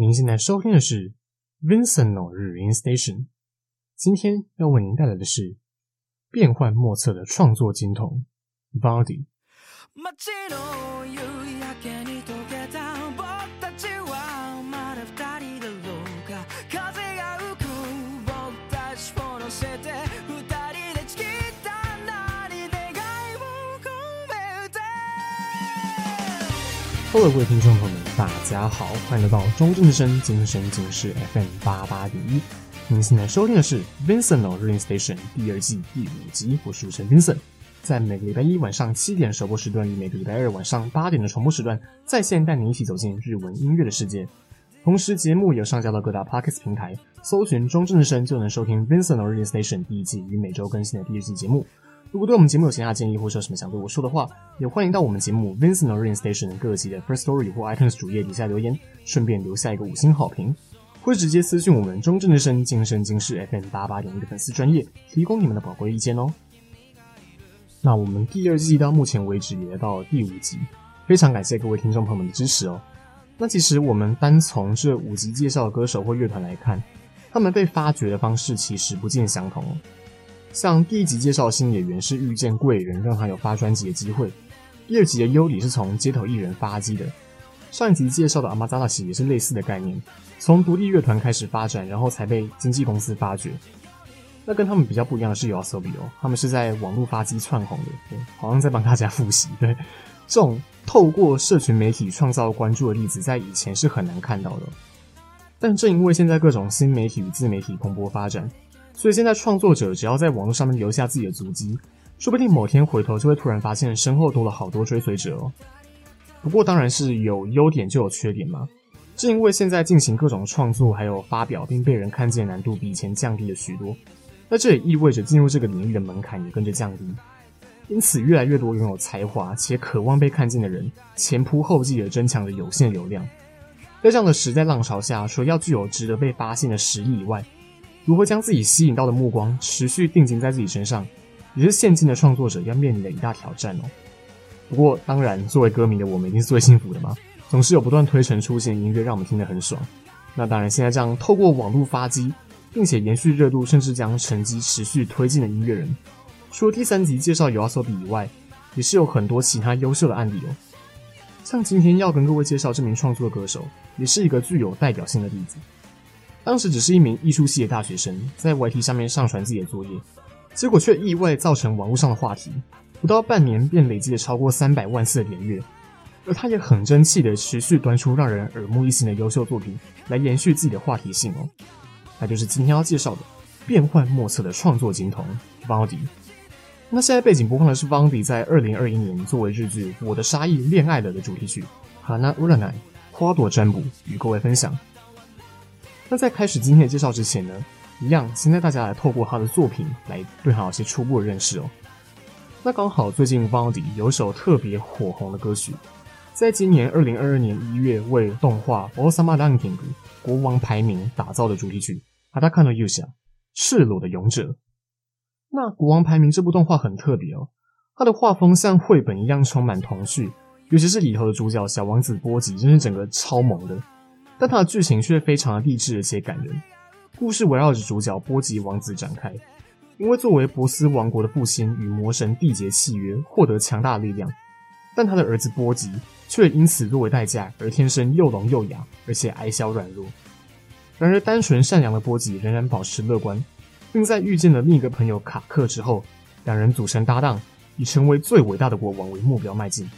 您现在收听的是 Vincent No 日音 Station。今天要为您带来的是变幻莫测的创作金童 Vaundy。Hello，各位听众朋友们，大家好，欢迎来到中正之声今声今世 FM 八八点一。您现在收听的是 Vincent No 日音 Station 第二季第五集，我是主持人 Vincent。在每个礼拜一晚上七点首播时段与每个礼拜二晚上八点的重播时段，在线带您一起走进日文音乐的世界。同时，节目也上架到各大 Podcast 平台，搜寻中正之声就能收听 Vincent No 日音 Station 第一季与每周更新的第二季节目。如果对我们节目有其他建议，或者有什么想对我说的话，也欢迎到我们节目 Vincent Rain Station 各集的 First Story 或 iTunes 主页底下留言，顺便留下一个五星好评，或者直接私信我们中正之声今生今世 FM 八八点一的粉丝专业，提供你们的宝贵意见哦。那我们第二季到目前为止也到了第五集，非常感谢各位听众朋友们的支持哦。那其实我们单从这五集介绍的歌手或乐团来看，他们被发掘的方式其实不尽相同。像第一集介绍的星野源是遇见贵人，让他有发专辑的机会；第二集的优里是从街头艺人发迹的；上一集介绍的阿玛扎拉奇也是类似的概念，从独立乐团开始发展，然后才被经纪公司发掘。那跟他们比较不一样的是 YOASOBI 哦，他们是在网络发迹窜红的，对，好像在帮大家复习。对，这种透过社群媒体创造关注的例子，在以前是很难看到的。但正因为现在各种新媒体与自媒体蓬勃发展。所以现在创作者只要在网络上面留下自己的足迹，说不定某天回头就会突然发现身后多了好多追随者哦。不过当然是有优点就有缺点嘛，正因为现在进行各种创作还有发表并被人看见的难度比以前降低了许多，那这也意味着进入这个领域的门槛也跟着降低，因此越来越多拥有才华且渴望被看见的人前仆后继地争抢着有限流量。在这样的时代浪潮下，除了要具有值得被发现的实力以外，如何将自己吸引到的目光持续定睛在自己身上，也是现今的创作者要面临的一大挑战哦。不过，当然，作为歌迷的我们一定是最幸福的嘛，总是有不断推陈出新的音乐让我们听得很爽。那当然，现在这样透过网络发机，并且延续热度，甚至将成绩持续推进的音乐人，除了第三集介绍 YOASOBI 以外，也是有很多其他优秀的案例哦。像今天要跟各位介绍这名创作歌手，也是一个具有代表性的例子。当时只是一名艺术系的大学生，在 YT 上面上传自己的作业，结果却意外造成网络上的话题，不到半年便累积了超过三百万次的点阅。而他也很争气的持续端出让人耳目一新的优秀作品，来延续自己的话题性哦。那就是今天要介绍的变幻莫测的创作金童 Vaundy。那现在背景播放的是 Vaundy 在二零二一年作为日剧《我的杀意恋爱了》的主题曲《Hana Uranai》花朵占卜，与各位分享。那在开始今天的介绍之前呢，一样先带大家来透过他的作品来对他有些初步的认识哦。那刚好最近 Vaundy 有一首特别火红的歌曲，在今年二零二二年一月为动画《王様ランキング》国王排名打造的主题曲《裸の勇者》赤裸的勇者。那国王排名这部动画很特别哦，它的画风像绘本一样充满童趣，尤其是里头的主角小王子波吉，真是整个超萌的。 但它的剧情却非常的励志而且感人。故事围绕着主角波吉王子展开，因为作为波斯王国的父亲与魔神缔结契约，获得强大的力量，但他的儿子波吉却因此作为代价而天生又聋又哑，而且矮小软弱。然而，单纯善良的波吉仍然保持乐观，并在遇见了另一个朋友卡克之后，两人组成搭档，以成为最伟大的国王为目标迈进。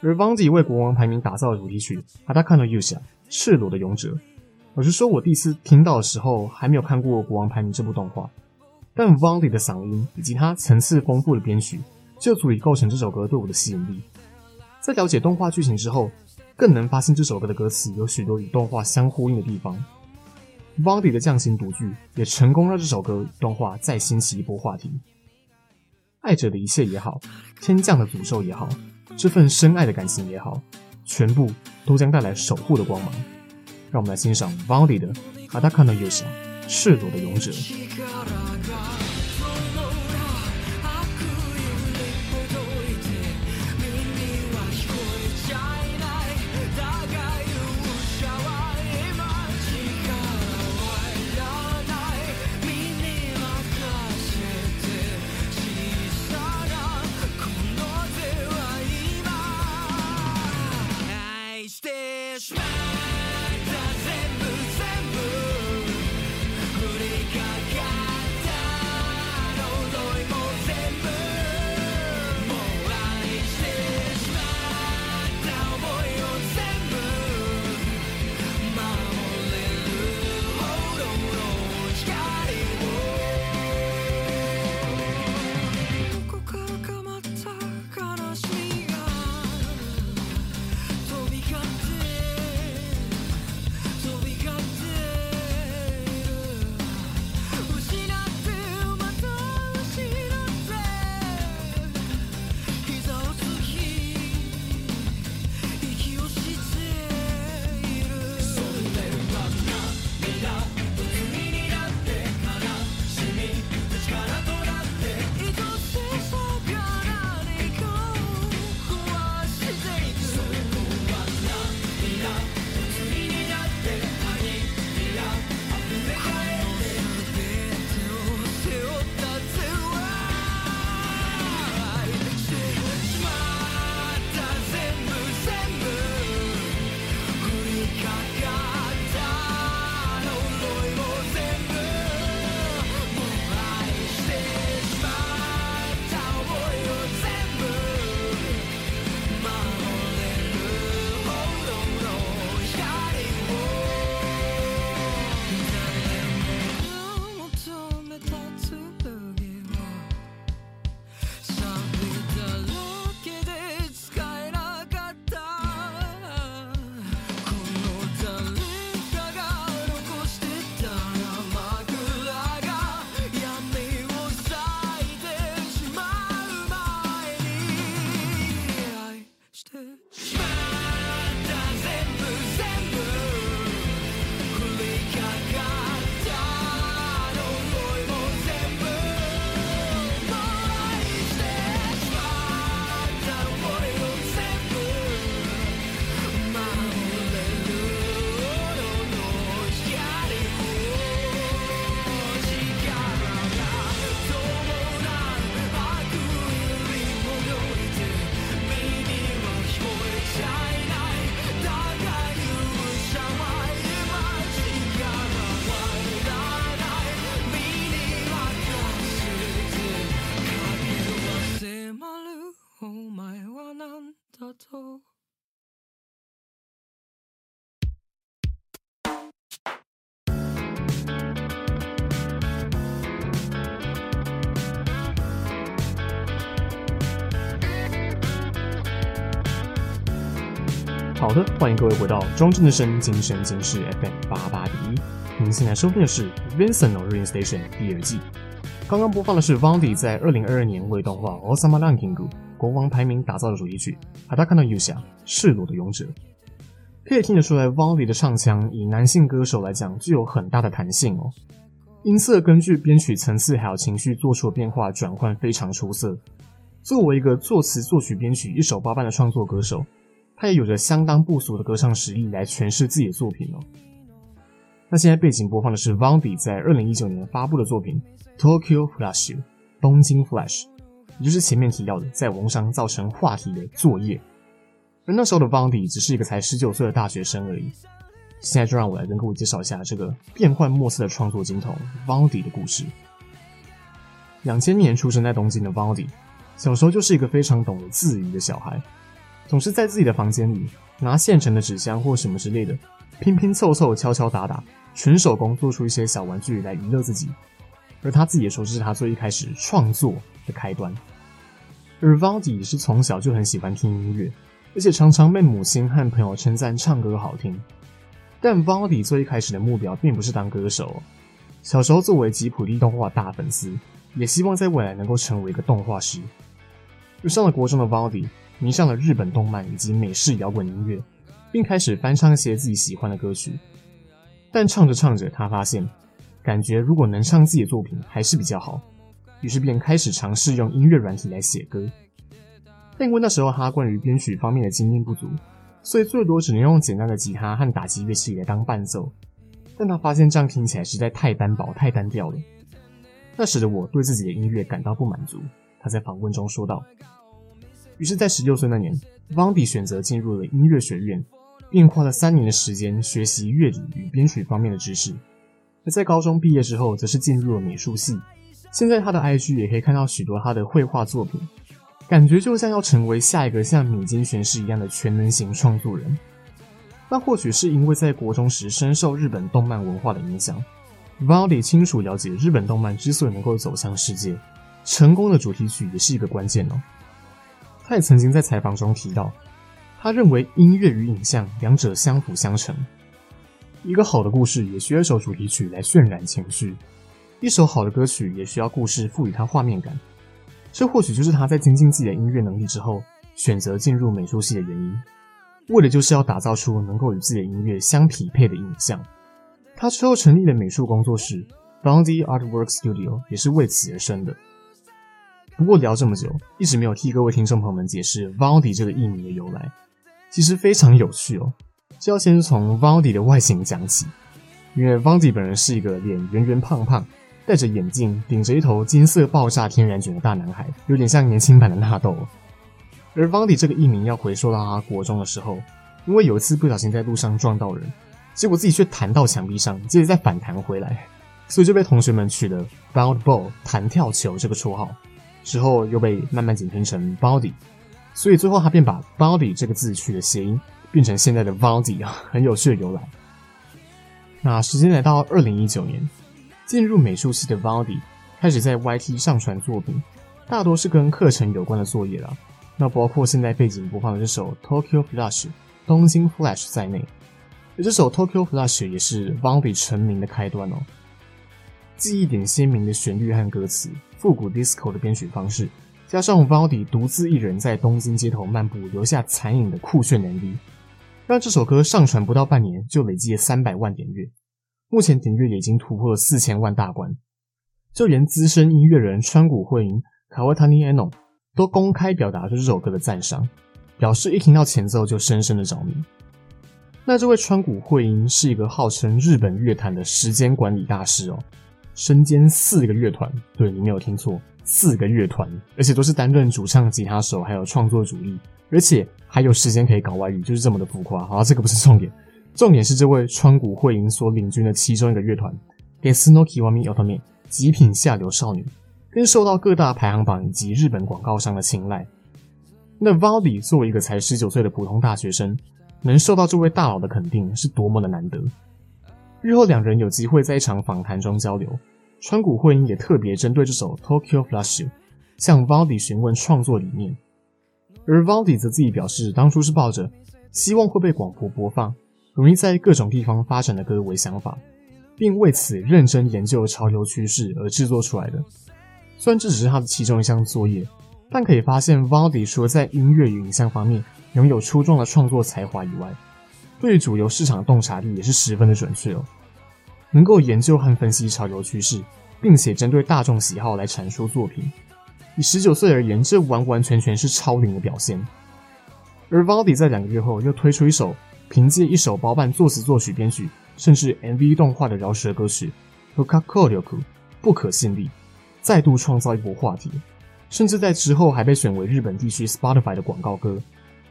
而 Vaundy 为国王排名打造的主题曲《裸の勇者》。赤裸的勇者，老实说，我第一次听到的时候还没有看过《国王排名》这部动画，但 Vandy 的嗓音以及他层次丰富的编曲，就足以构成这首歌对我的吸引力。在了解动画剧情之后，更能发现这首歌的歌词有许多与动画相呼应的地方。Vandy 的匠心独具，也成功让这首歌动画再掀起一波话题。爱者的一切也好，天降的诅咒也好，这份深爱的感情也好。全部都将带来守护的光芒。让我们来欣赏 Vaundy 的《裸の勇者》赤裸的勇者。Smash! 欢迎各位回到庄正的声今生今世 FM 八八点一。您现在收听的是《Vincent Rain Station》第二季。刚刚播放的是 Vandy 在二零二二年为动画《Osama Ranking》国王排名打造的主题曲《Hataka no Yusha》赤裸的勇者。可以听得出来，Vandy 的唱腔以男性歌手来讲具有很大的弹性哦。音色根据编曲层次还有情绪做出的变化转换非常出色。作为一个作词作曲编曲一手包办的创作歌手。他也有着相当不俗的歌唱实力来诠释自己的作品哦。那现在背景播放的是 Vandy 在二零一九年发布的作品《Tokyo Flash》东京 Flash，也就是前面提到的在网上造成话题的作业。而那时候的 Vandy 只是一个才十九岁的大学生而已。现在就让我来跟各位介绍一下这个变幻莫测的创作金童 Vandy 的故事。两千年出生在东京的 Vandy，小时候就是一个非常懂得自娱的小孩。总是在自己的房间里拿现成的纸箱或什么之类的拼拼凑凑、敲敲打打，纯手工做出一些小玩具来娱乐自己。而他自己也说这是他最一开始创作的开端。而 Valdi 是从小就很喜欢听音乐，而且常常被母亲和朋友称赞唱歌好听。但 Valdi 最一开始的目标并不是当歌手。小时候作为吉卜力动画大粉丝，也希望在未来能够成为一个动画师。而上了国中的 Valdi 迷上了日本动漫以及美式摇滚音乐，并开始翻唱一些自己喜欢的歌曲。但唱着唱着，他发现，感觉如果能唱自己的作品还是比较好，于是便开始尝试用音乐软体来写歌。但因为那时候他关于编曲方面的经验不足，所以最多只能用简单的吉他和打击乐器来当伴奏。但他发现这样听起来实在太单薄、太单调了，那时的我对自己的音乐感到不满足。他在访问中说道。于是，在十六岁那年，Vandy 选择进入了音乐学院，并花了三年的时间学习乐理与编曲方面的知识。而在高中毕业之后，则是进入了美术系。现在他的 IG 也可以看到许多他的绘画作品，感觉就像要成为下一个像米津玄师一样的全能型创作人。那或许是因为在国中时深受日本动漫文化的影响，Vandy 清楚了解日本动漫之所以能够走向世界，成功的主题曲也是一个关键哦。他也曾经在采访中提到，他认为音乐与影像两者相辅相成。一个好的故事也需要一首主题曲来渲染情绪，一首好的歌曲也需要故事赋予它画面感。这或许就是他在精进自己的音乐能力之后，选择进入美术系的原因，为的就是要打造出能够与自己的音乐相匹配的影像。他之后成立的美术工作室 Vaundy Artwork Studio 也是为此而生的。不过聊这么久，一直没有替各位听众朋友们解释 Vaudi 这个艺名的由来，其实非常有趣哦。就要先从 Vaudi 的外形讲起，因为 Vaudi 本人是一个脸圆圆胖胖、戴着眼镜、顶着一头金色爆炸天然卷的大男孩，有点像年轻版的纳豆。而 Vaudi 这个艺名要回溯到他国中的时候，因为有一次不小心在路上撞到人，结果自己却弹到墙壁上，接着再反弹回来，所以就被同学们取了 Bound Ball 弹跳球这个绰号。之后又被慢慢简称成 Body，所以最后他便把 Body 这个字取了谐音，变成现在的 Vaundy 啊，很有趣的由来。那时间来到二零一九年，进入美术系的 Vaundy 开始在 YT 上传作品，大多是跟课程有关的作业啦。那包括现在背景播放的这首 Tokyo Flash 东京 Flash 在内，而这首 Tokyo Flash 也是 Vaundy 成名的开端哦。记忆点鲜明的旋律和歌词。复古 disco 的编曲方式，加上 Vaundy 独自一人在东京街头漫步，留下残影的酷炫 MV，让这首歌上传不到半年就累积了三百万点阅。目前点阅已经突破了四千万大关，就连资深音乐人川谷绘音 Kawatani Eno 都公开表达对这首歌的赞赏，表示一听到前奏就深深的着迷。那这位川谷绘音是一个号称日本乐坛的时间管理大师哦。身兼四个乐团，对，你没有听错，四个乐团，而且都是担任主唱、吉他手，还有创作主力，而且还有时间可以搞外语，就是这么的浮夸。好，这个不是重点，重点是这位川谷绘音所领军的其中一个乐团，Desu no Kiwami Otome，极品下流少女，更受到各大排行榜以及日本广告商的青睐。那 Valdy 作为一个才十九岁的普通大学生，能受到这位大佬的肯定，是多么的难得。日后两人有机会在一场访谈中交流，川谷绘音也特别针对这首 Tokyo Flash 向 Valdy 询问创作理念，而 Valdy 则自己表示，当初是抱着希望会被广播播放，容易在各种地方发展的歌为想法，并为此认真研究潮流趋势而制作出来的。虽然这只是他的其中一项作业。但可以发现，Valdy 除了在音乐与影像方面拥有出众的创作才华以外，对主流市场的洞察力也是十分的准确哦。能够研究和分析潮流趋势，并且针对大众喜好来阐述作品，以十九岁而言，这完完全全是超龄的表现。而 Valdy 在两个月后又推出一首凭借一手包办作词、作曲、编曲，甚至 MV 动画的饶舌歌曲《Fukakuroku》，不可信力，再度创造一波话题。甚至在之后还被选为日本地区 Spotify 的广告歌，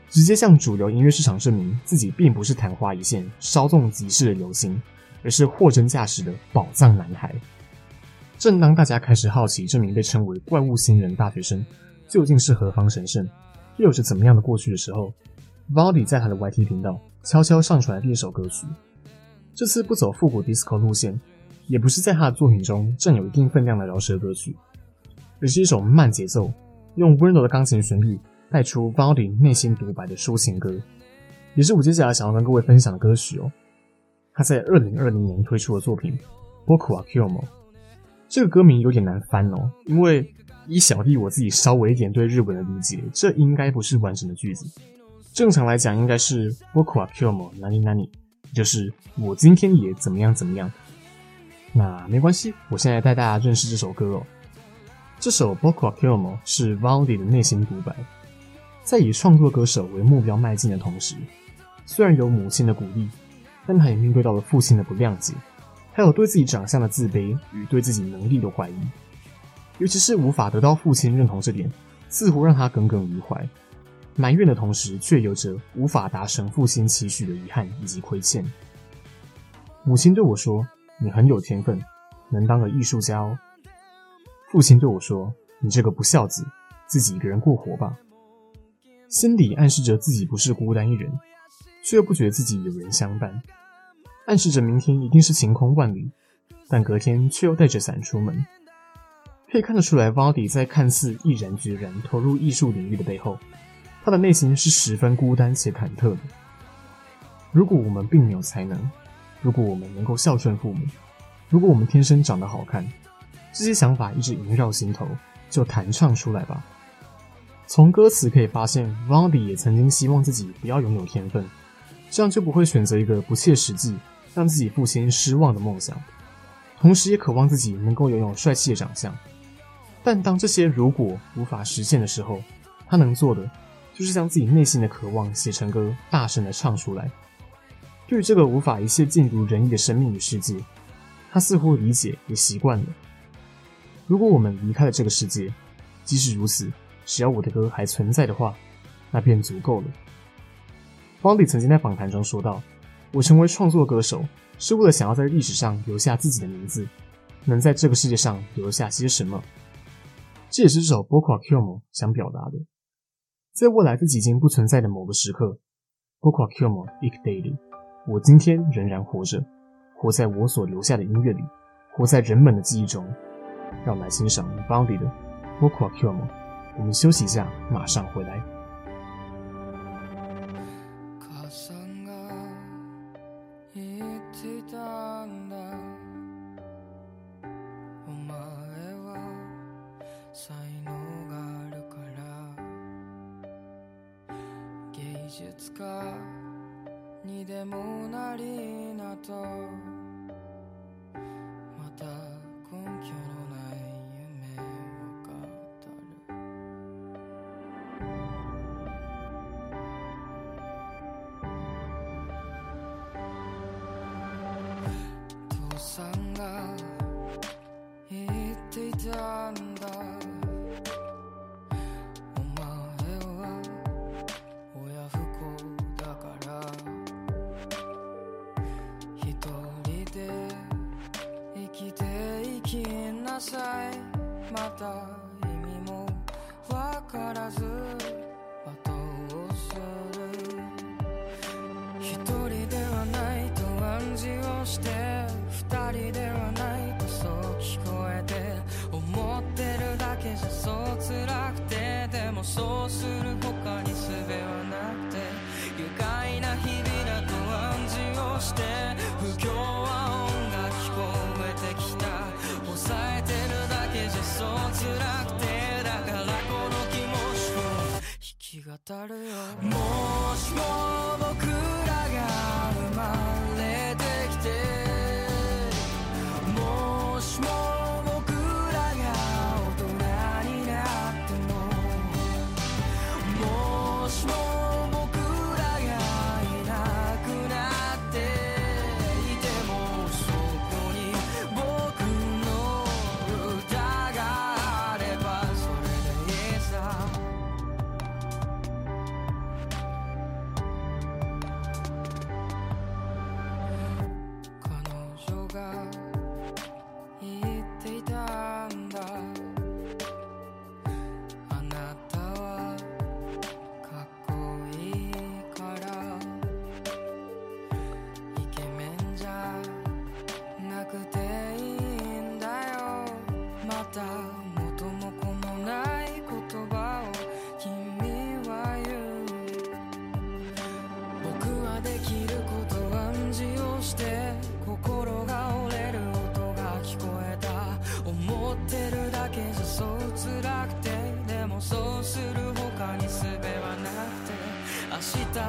直接向主流音乐市场证明自己并不是昙花一现、稍纵即逝的流星，而是货真价实的宝藏男孩。正当大家开始好奇这名被称为“怪物新人”大学生究竟是何方神圣，又有着怎么样的过去的时候，Valdy 在他的 YT 频道悄悄上传了第一首歌曲。这次不走复古 disco 路线，也不是在他的作品中占有一定分量的饶舌歌曲。而是一首慢节奏，用温柔的钢琴旋律带出 Valdy 内心独白的抒情歌，也是我接下来想要跟各位分享的歌曲哦。他在二零二零年推出的作品《Boku wa Kyoumo》，这个歌名有点难翻哦，因为以小弟我自己稍微一点对日文的理解，这应该不是完整的句子。正常来讲，应该是 Boku wa Kyoumo nani nani，就是我今天也怎么样怎么样。那没关系，我现在带大家认识这首歌哦。这首《Boku wa Kyoumo》是 Valdy 的内心独白，在以创作歌手为目标迈进的同时，虽然有母亲的鼓励，但他也面对到了父亲的不谅解，还有对自己长相的自卑与对自己能力的怀疑。尤其是无法得到父亲认同这点，似乎让他耿耿于怀，埋怨的同时，却有着无法达成父亲期许的遗憾以及亏欠。母亲对我说：“你很有天分，能当个艺术家哦。”父亲对我说：“你这个不孝子，自己一个人过活吧。”心里暗示着自己不是孤单一人，却又不觉得自己有人相伴，暗示着明天一定是晴空万里，但隔天却又带着伞出门。可以看得出来，Vardy 在看似毅然决然投入艺术领域的背后，他的内心是十分孤单且忐忑的。如果我们并没有才能，如果我们能够孝顺父母，如果我们天生长得好看。这些想法一直萦绕心头，就弹唱出来吧。从歌词可以发现，Vandy 也曾经希望自己不要拥有天分，这样就不会选择一个不切实际、让自己父亲失望的梦想。同时，也渴望自己能够拥有帅气的长相。但当这些如果无法实现的时候，他能做的就是将自己内心的渴望写成歌，大声的唱出来。对于这个无法一切尽如人意的生命与世界，他似乎理解也习惯了。如果我们离开了这个世界，即使如此，只要我的歌还存在的话，那便足够了。邦迪曾经在访谈中说道：“我成为创作歌手，是为了想要在历史上留下自己的名字，能在这个世界上留下些什么。”这也是这首《Boku wa Kyoumo》想表达的。在未来自己已经不存在的某个时刻，《Boku wa Kyoumo Iketeru》我今天仍然活着，活在我所留下的音乐里，活在人们的记忆中。让我们来欣赏邦迪的《Boku wa Kyoumo》。我们休息一下，马上回来。消えなさいまた意味もわからず後をする一人ではないと暗示をして二人ではないとそう聞こえて思ってるだけじゃそう辛くてでもそうする他に術はなくて愉快な日々だと暗示をして渡るよもしも僕らが生まれてきてもしも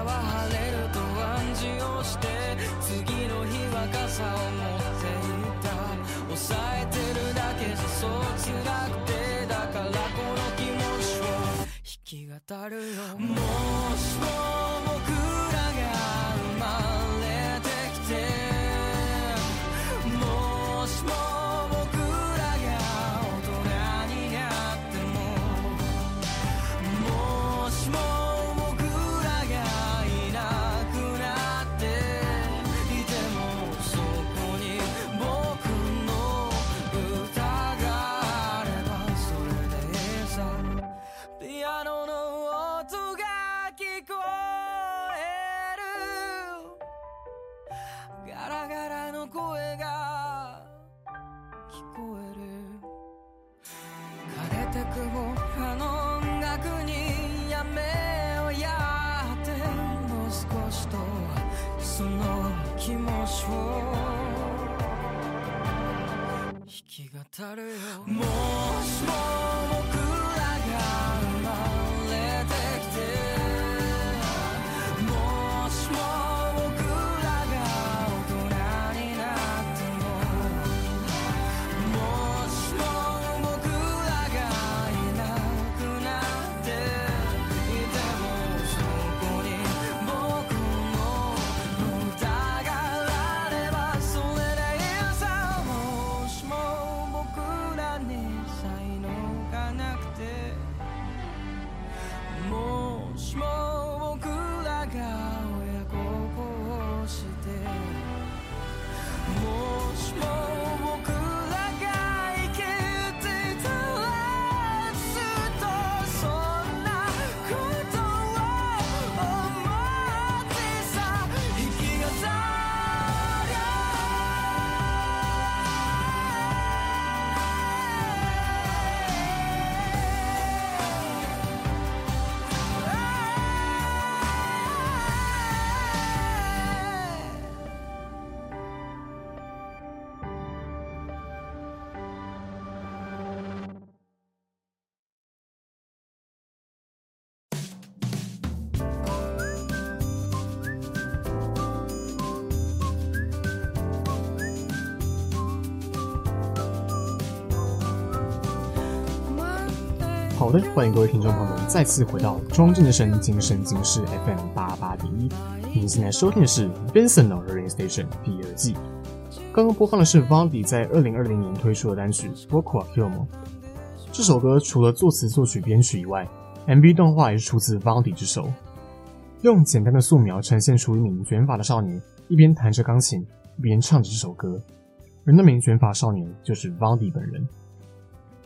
は晴れると暗示をして次の日は傘を持っていた抑えてるだけじゃそう辛くてだからこの気持ちを弾き語るよき语るよ。もしも僕らが生まれて好的，欢迎各位听众朋友们再次回到庄正的声精神警示 FM 八八点一。您现在收听的是 Vincent 的 Rain Station 第二季。刚刚播放的是 Vandy 在二零二零年推出的单曲《Voku Akumu》。这首歌除了作词、作曲、编曲以外，MV 动画也是出自 Vandy 之手。用简单的素描呈现出一名卷发的少年一边弹着钢琴一边唱着这首歌，而那名卷发少年就是 Vandy 本人。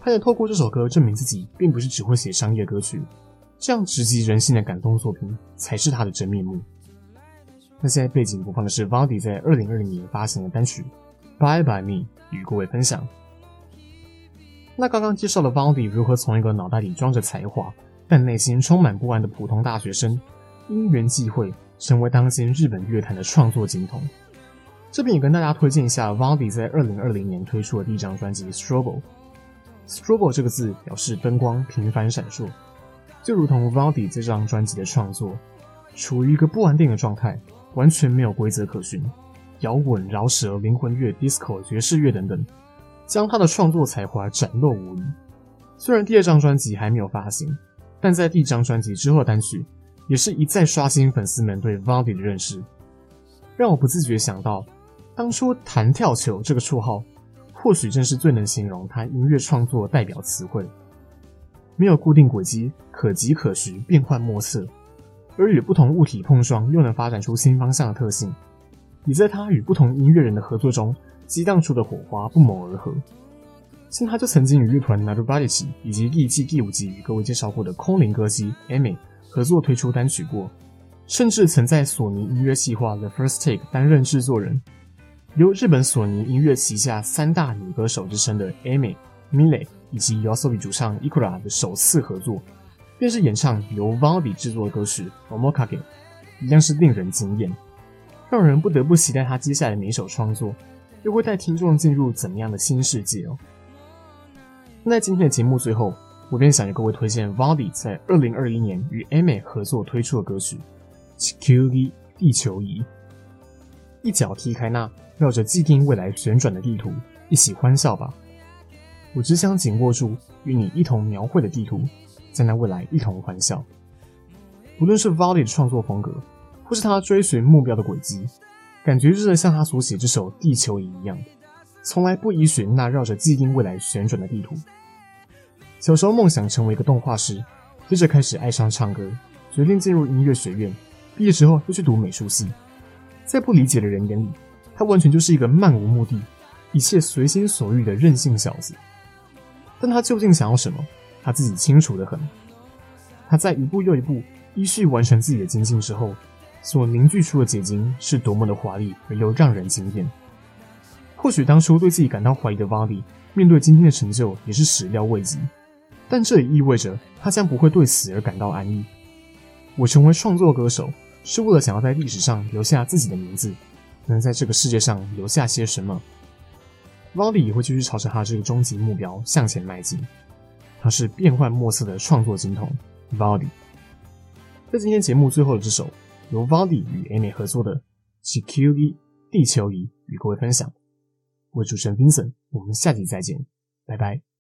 他也透过这首歌证明自己并不是只会写商业歌曲，这样直击人心的感动作品才是他的真面目。那现在背景播放的是 Vandy 在二零二零年发行的单曲《Bye Bye Me》，与各位分享。那刚刚介绍了 Vandy 如何从一个脑袋里装着才华，但内心充满不安的普通大学生，因缘际会成为当今日本乐坛的创作金童。这边也跟大家推荐一下 Vandy 在二零二零年推出的第一张专辑《Strobo》。Strobo 这个字表示灯光频繁闪烁，就如同 Vaundy 这张专辑的创作，处于一个不安定的状态。完全没有规则可循，摇滚、饶舌、灵魂乐、disco、爵士乐等等，将他的创作才华展露无遗。虽然第二张专辑还没有发行，但在第一张专辑之后的单曲，也是一再刷新粉丝们对 Vaundy 的认识，让我不自觉想到，当初“弹跳球”这个绰号，或许正是最能形容他音乐创作代表词汇。没有固定轨迹，可及可循，变幻莫测。而与不同物体碰撞，又能发展出新方向的特性，也在他与不同音乐人的合作中激荡出的火花不谋而合。像他就曾经与乐团 n a r u b a d i c h 以及艺伎第五集与各位介绍过的空灵歌姬 Amy 合作推出单曲过，甚至曾在索尼音乐计划 The First Take 担任制作人。由日本索尼音乐旗下三大女歌手之称的 Aimer、Milet 以及 YOSOBI 主唱 Ikura 的首次合作。便是演唱由 Vaundy 制作的歌曲《Omokage》，一样是令人惊艳，让人不得不期待他接下来的每一首创作又会带听众进入怎样的新世界哦。那在今天的节目最后，我便想给各位推荐 Vaundy 在二零二一年与 Aimer 合作推出的歌曲《地球仪》地球仪，一脚踢开那绕着既定未来旋转的地图，一起欢笑吧！我只想紧握住与你一同描绘的地图。在那未来一同欢笑。无论是 v a l l y 的创作风格，或是他追寻目标的轨迹，感觉就是像他所写这首《地球仪》一样，从来不依循那绕着既定未来旋转的地图。小时候梦想成为一个动画师，接着开始爱上唱歌，决定进入音乐学院。毕业之后又去读美术系。在不理解的人眼里，他完全就是一个漫无目的、一切随心所欲的任性小子。但他究竟想要什么？他自己清楚的很，他在一步又一步依序完成自己的精进之后，所凝聚出的结晶是多么的华丽而又让人惊艳。或许当初对自己感到怀疑的 Vaundy，面对今天的成就也是始料未及，但这也意味着他将不会对此而感到安逸。我成为创作歌手，是为了想要在历史上留下自己的名字，能在这个世界上留下些什么。Vaundy 也会继续朝着他这个终极目标向前迈进。他是变幻莫测的创作金童 Vaundy，在今天节目最后的这首由 Vaundy 与 Aimer 合作的《地球仪》地球仪与各位分享。我是主持人 Vincent，我们下集再见，拜拜。